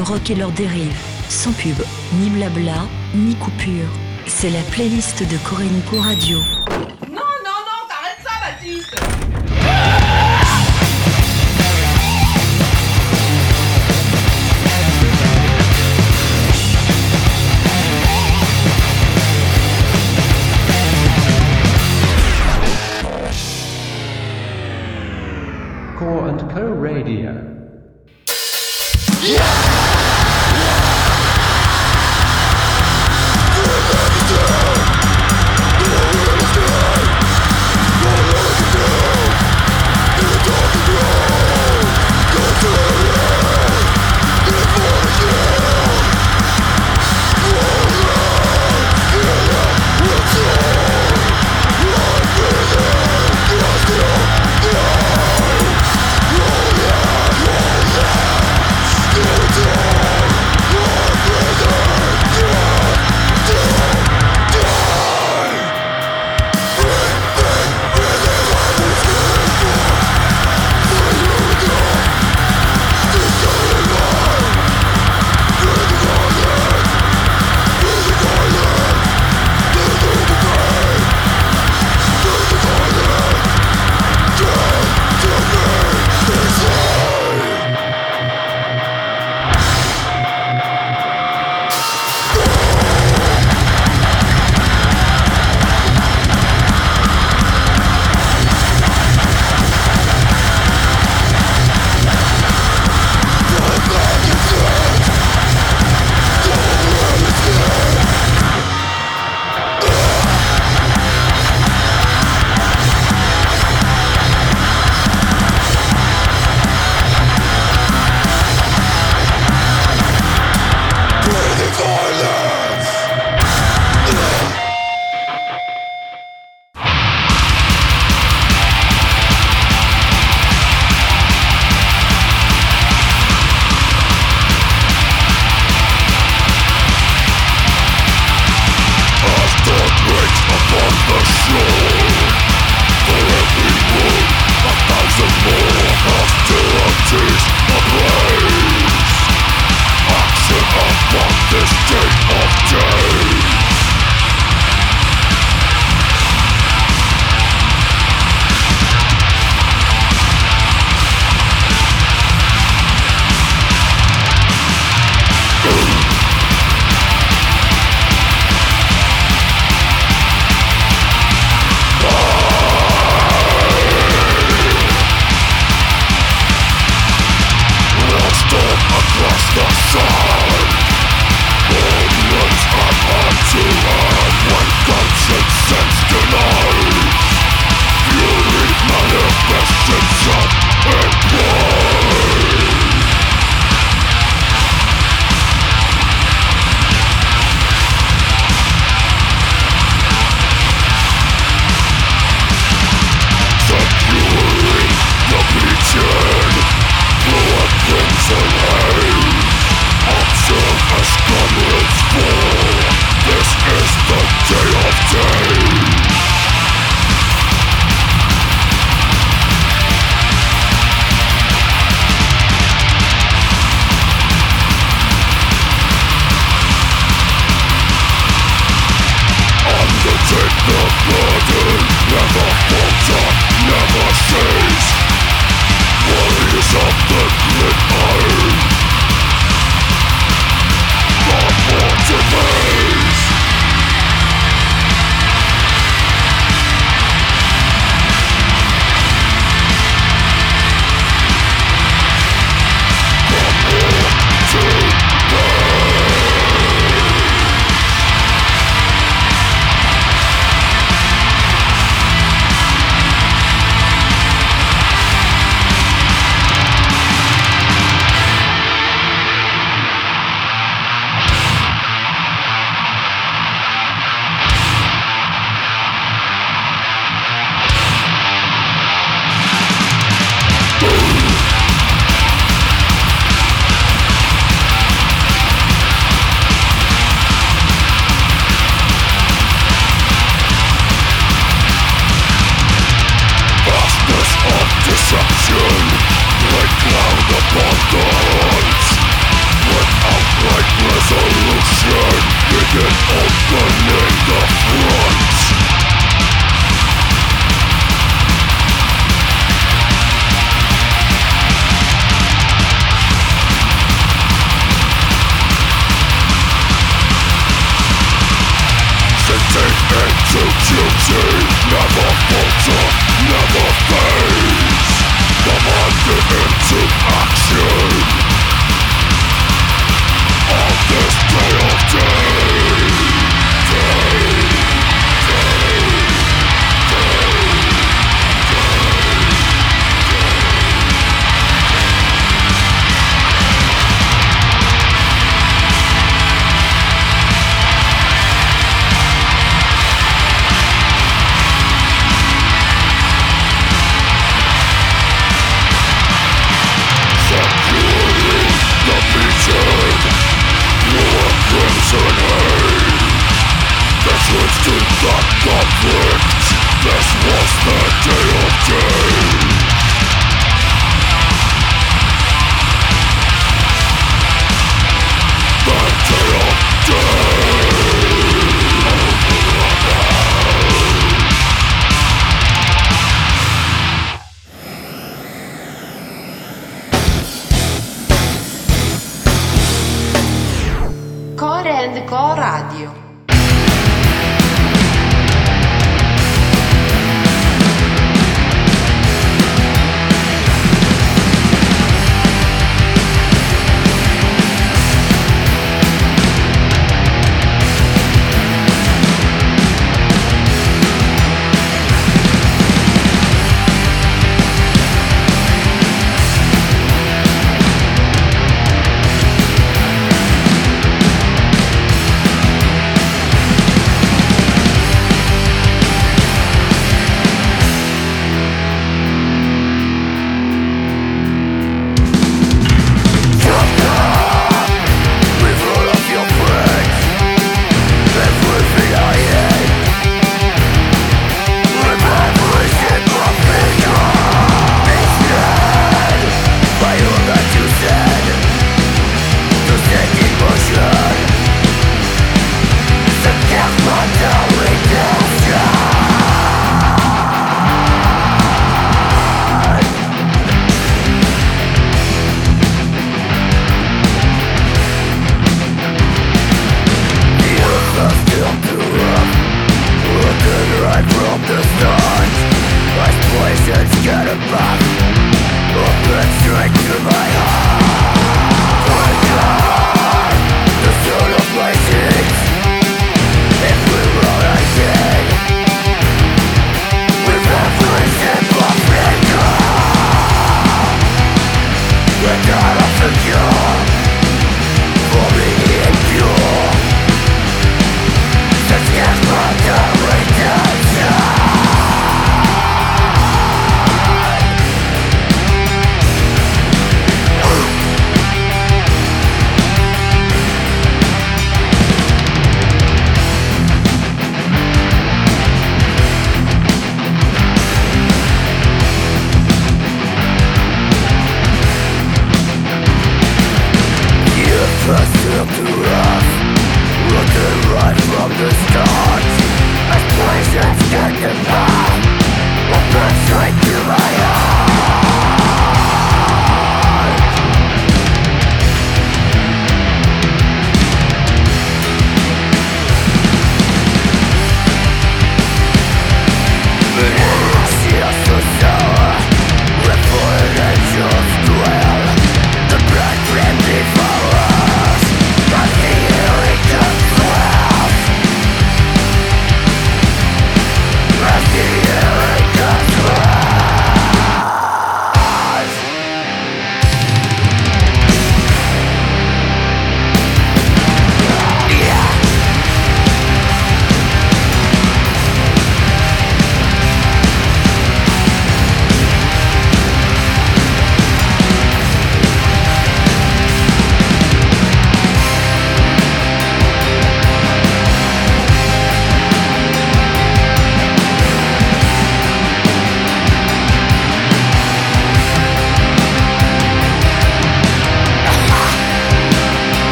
rock et leurs dérives. Sans pub, ni blabla, ni coupure. C'est la playlist de Corénico Radio.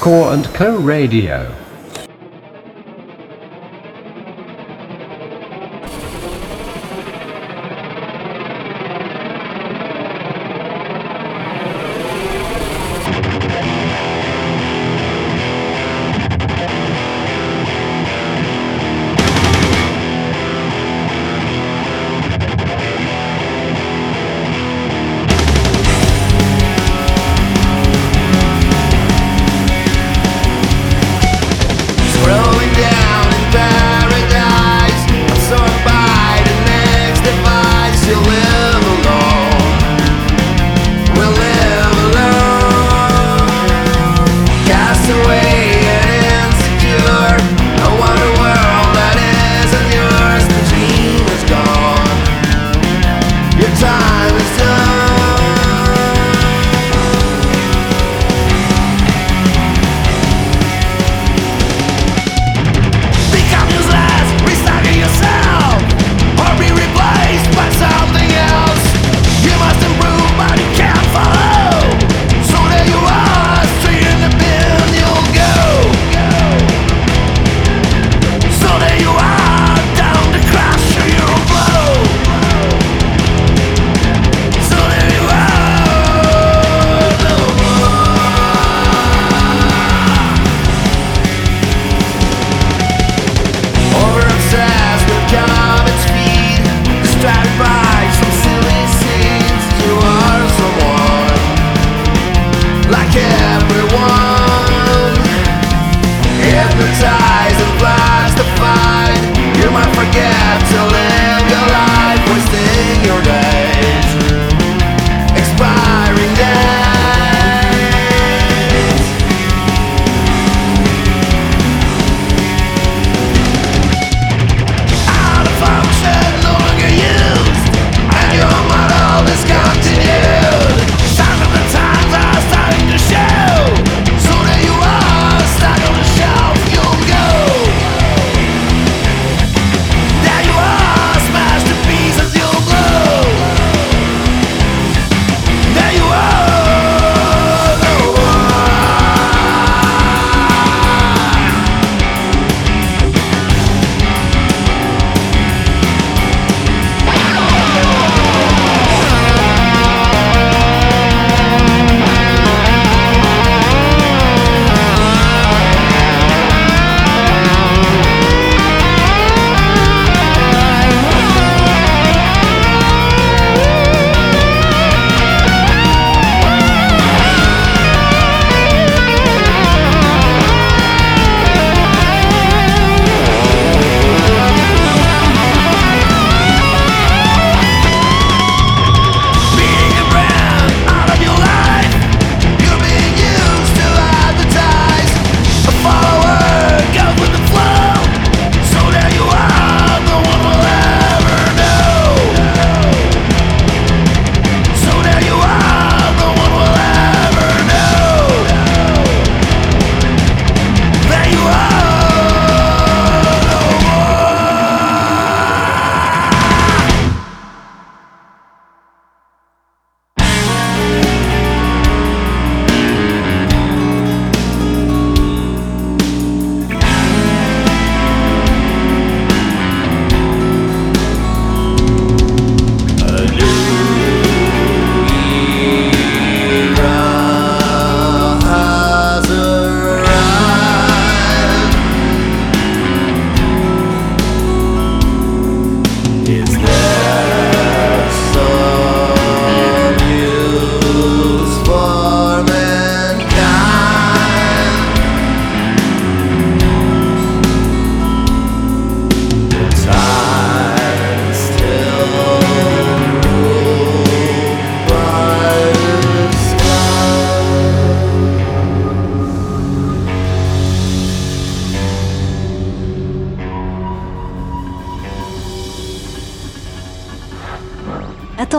Core and Co Radio.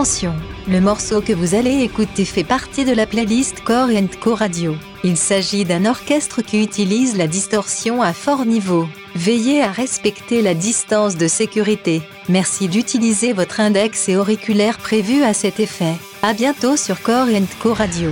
Attention, le morceau que vous allez écouter fait partie de la playlist Core Co Radio. Il s'agit d'un orchestre qui utilise la distorsion à fort niveau. Veillez à respecter la distance de sécurité. Merci d'utiliser votre index et auriculaire prévus à cet effet. À bientôt sur Core Co Radio.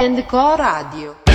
and Co Radio.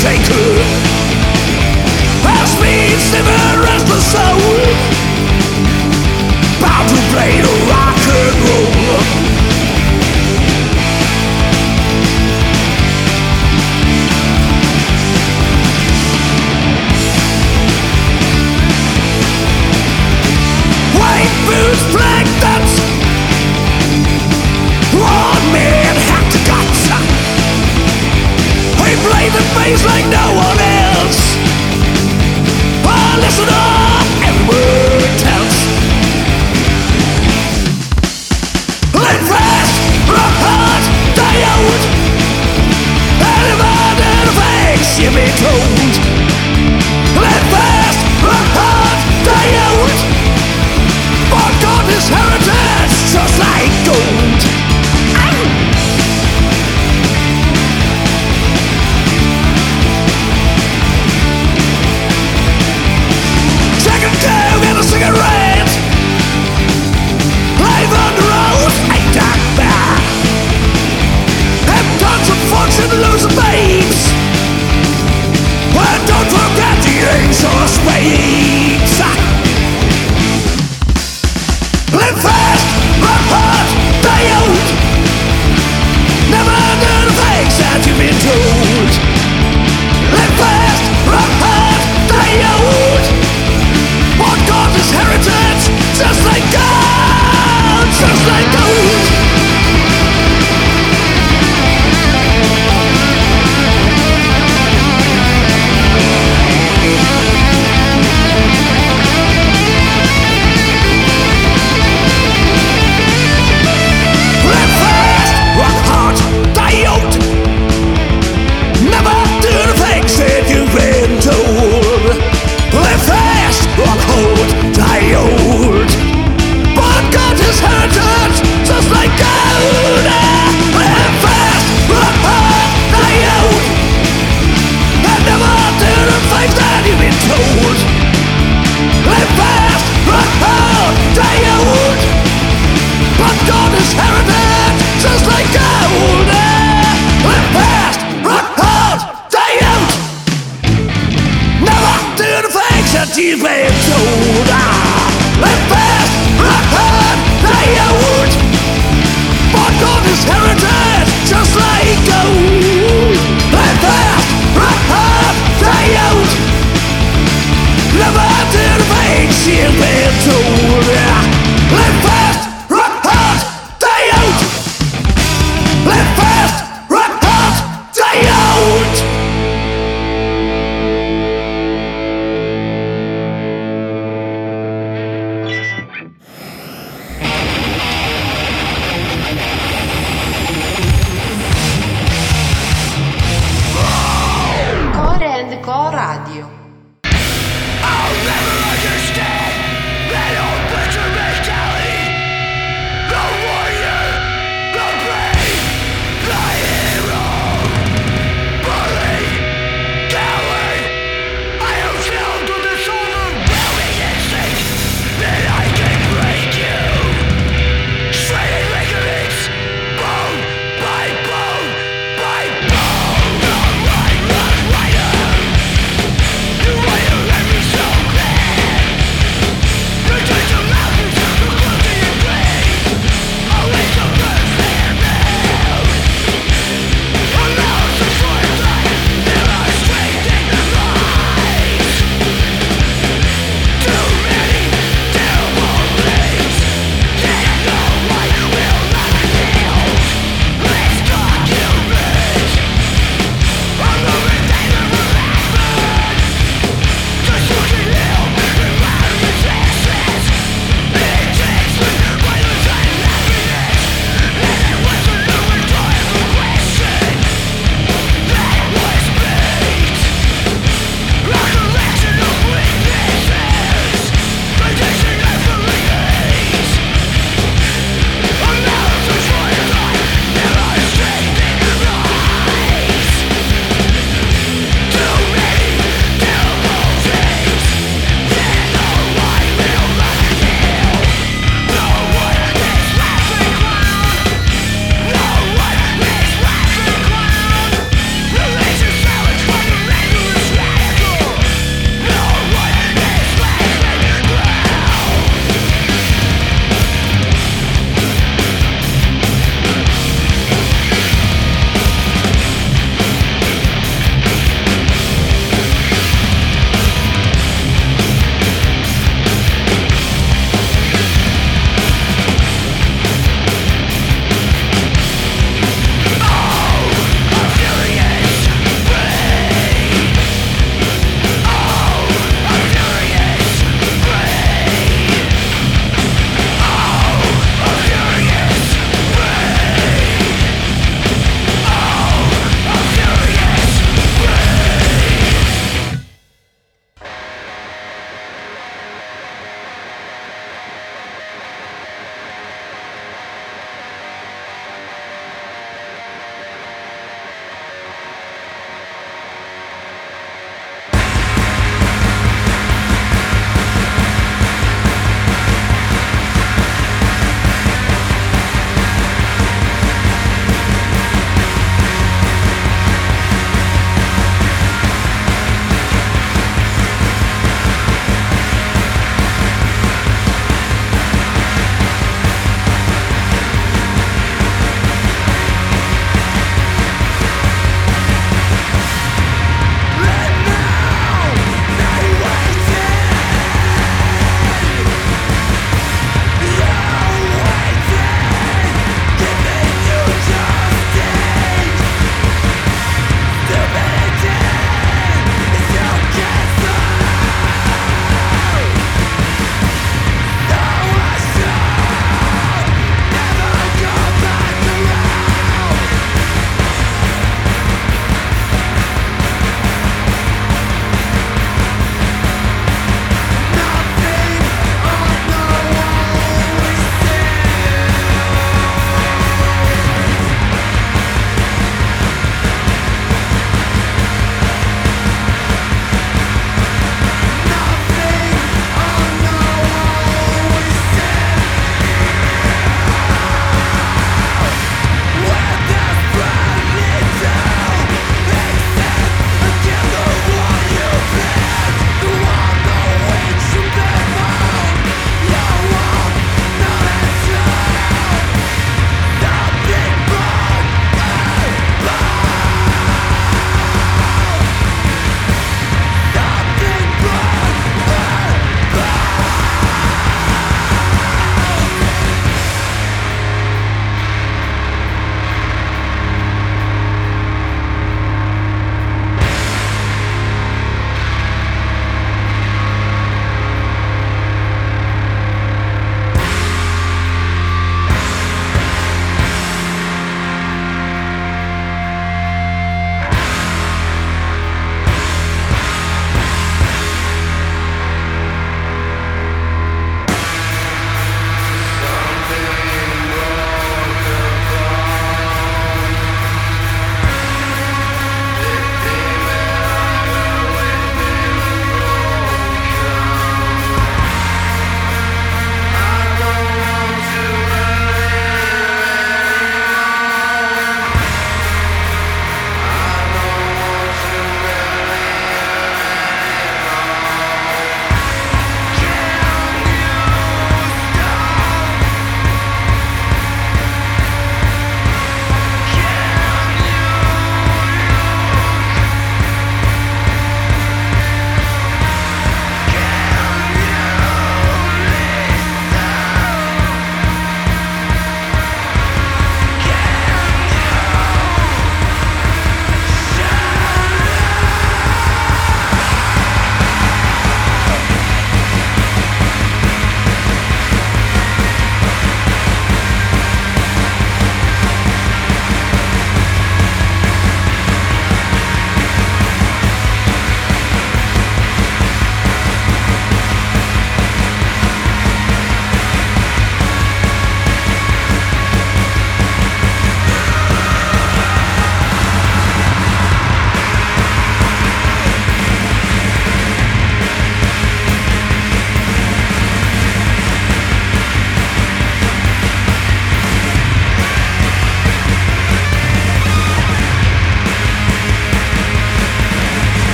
taken. Our speed's never endless, so Bound to play the rock and roll.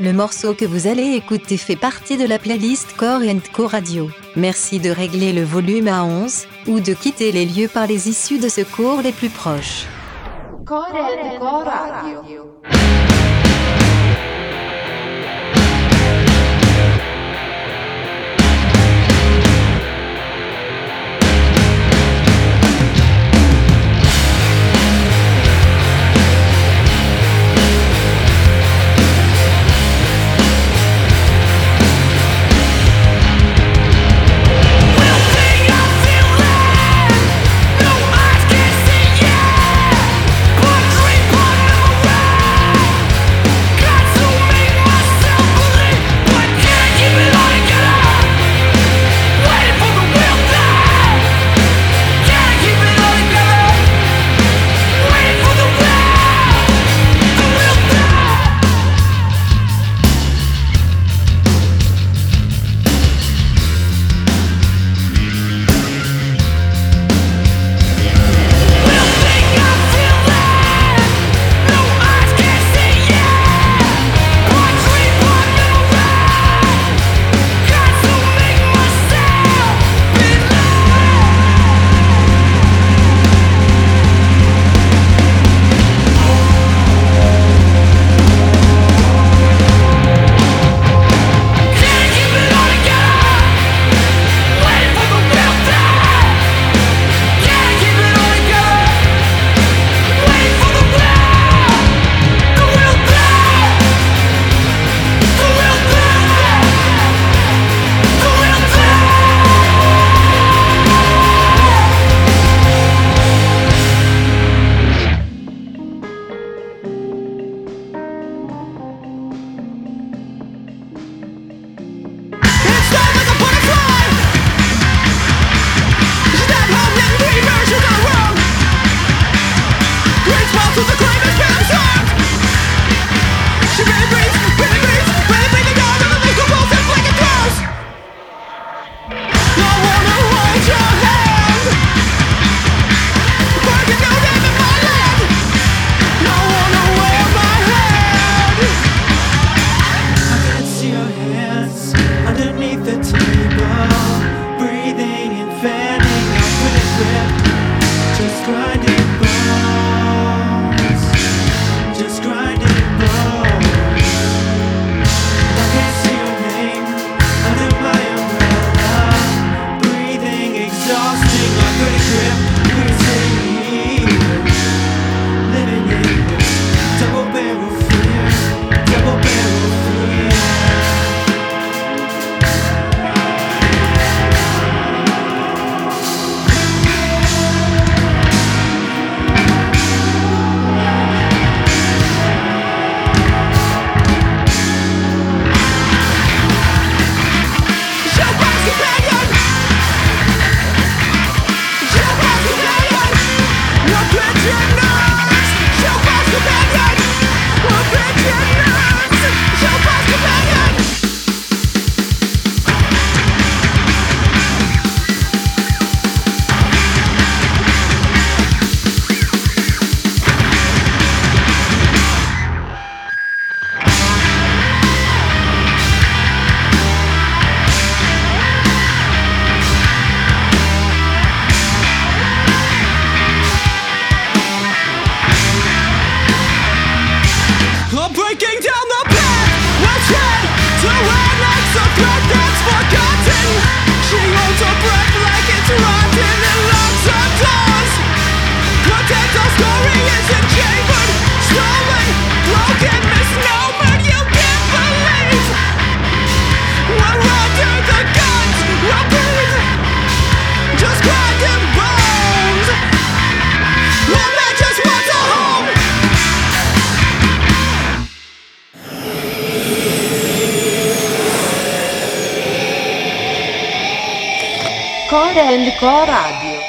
Le morceau que vous allez écouter fait partie de la playlist Core Co Radio. Merci de régler le volume à 11 ou de quitter les lieux par les issues de secours les plus proches. Core Radio. Core Radio.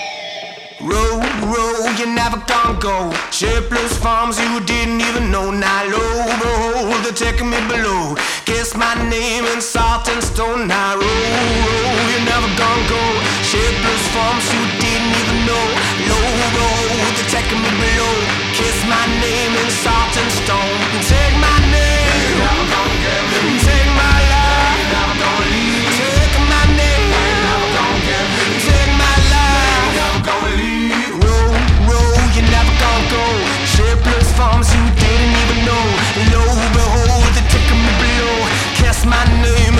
Road, road, you never gonna go. Shapeless farms you didn't even know. Now low, low, they're taking me below. Kiss my name in salt and stone. Now roll, roll, you never gonna go. Shapeless farms you didn't even know. Low, low, they're taking me below. Kiss my name in salt and stone. Take my name. timeless. farms you didn't even know. Lo and behold, they're taking me below. Cast my name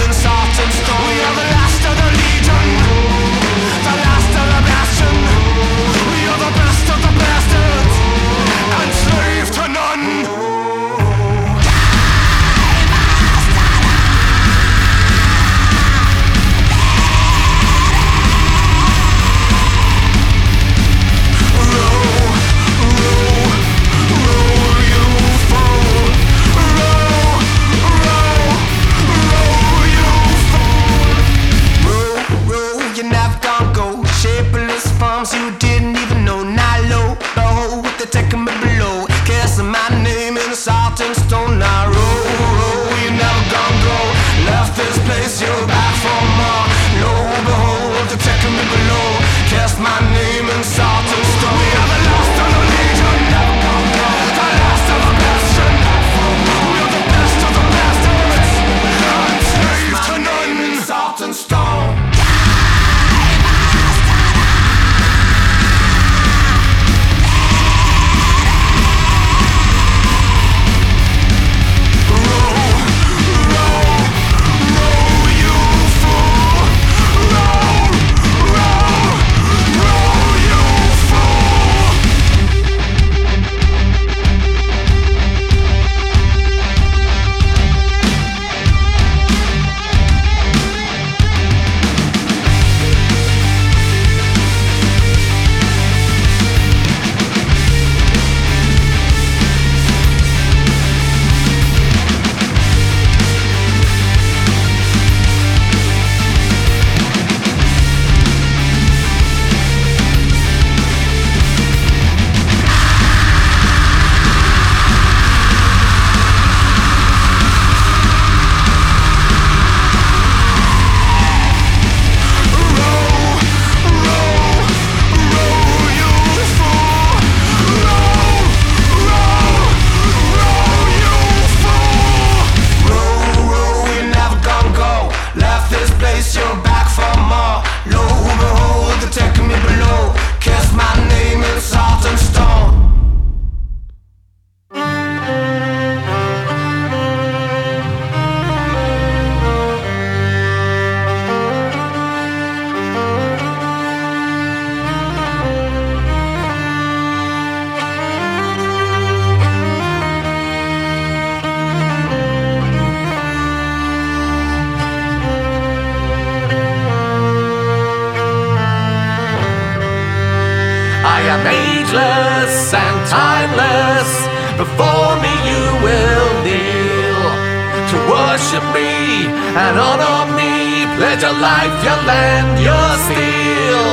and honor me. Pledge your life, your land, your steel.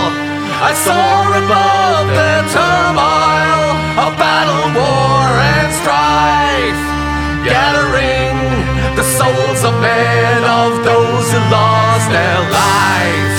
I soar above the turmoil of battle, war, and strife, gathering the souls of men of those who lost their lives.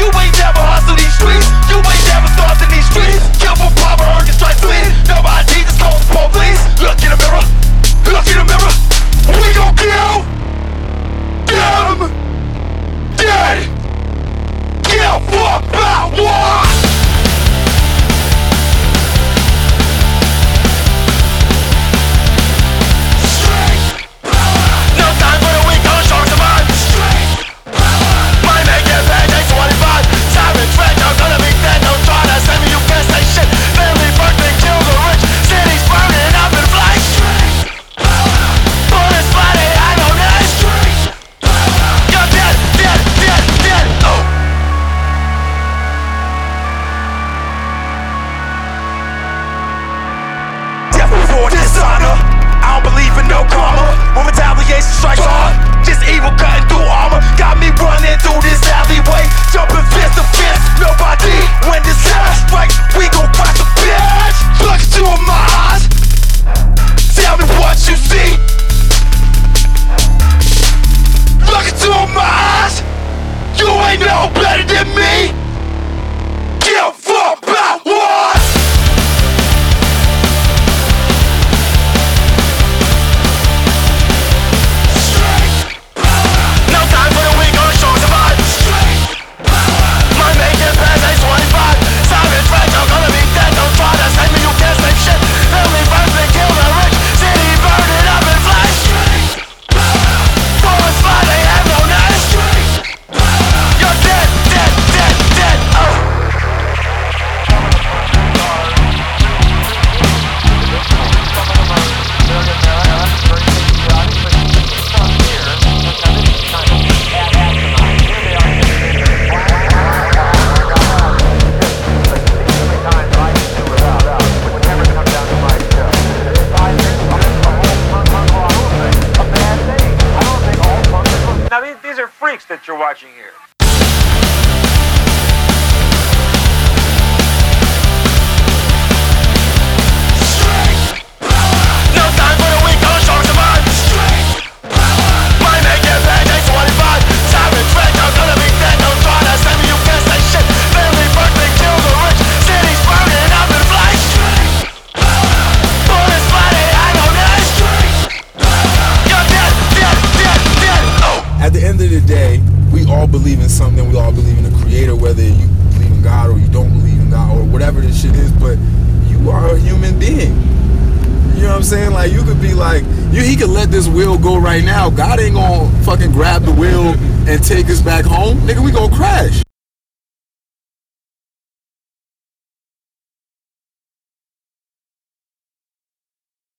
You ain't never hustle these streets. You ain't never starved these streets. Power, just police. Look in the mirror. Look in the mirror. We gon' dead. me?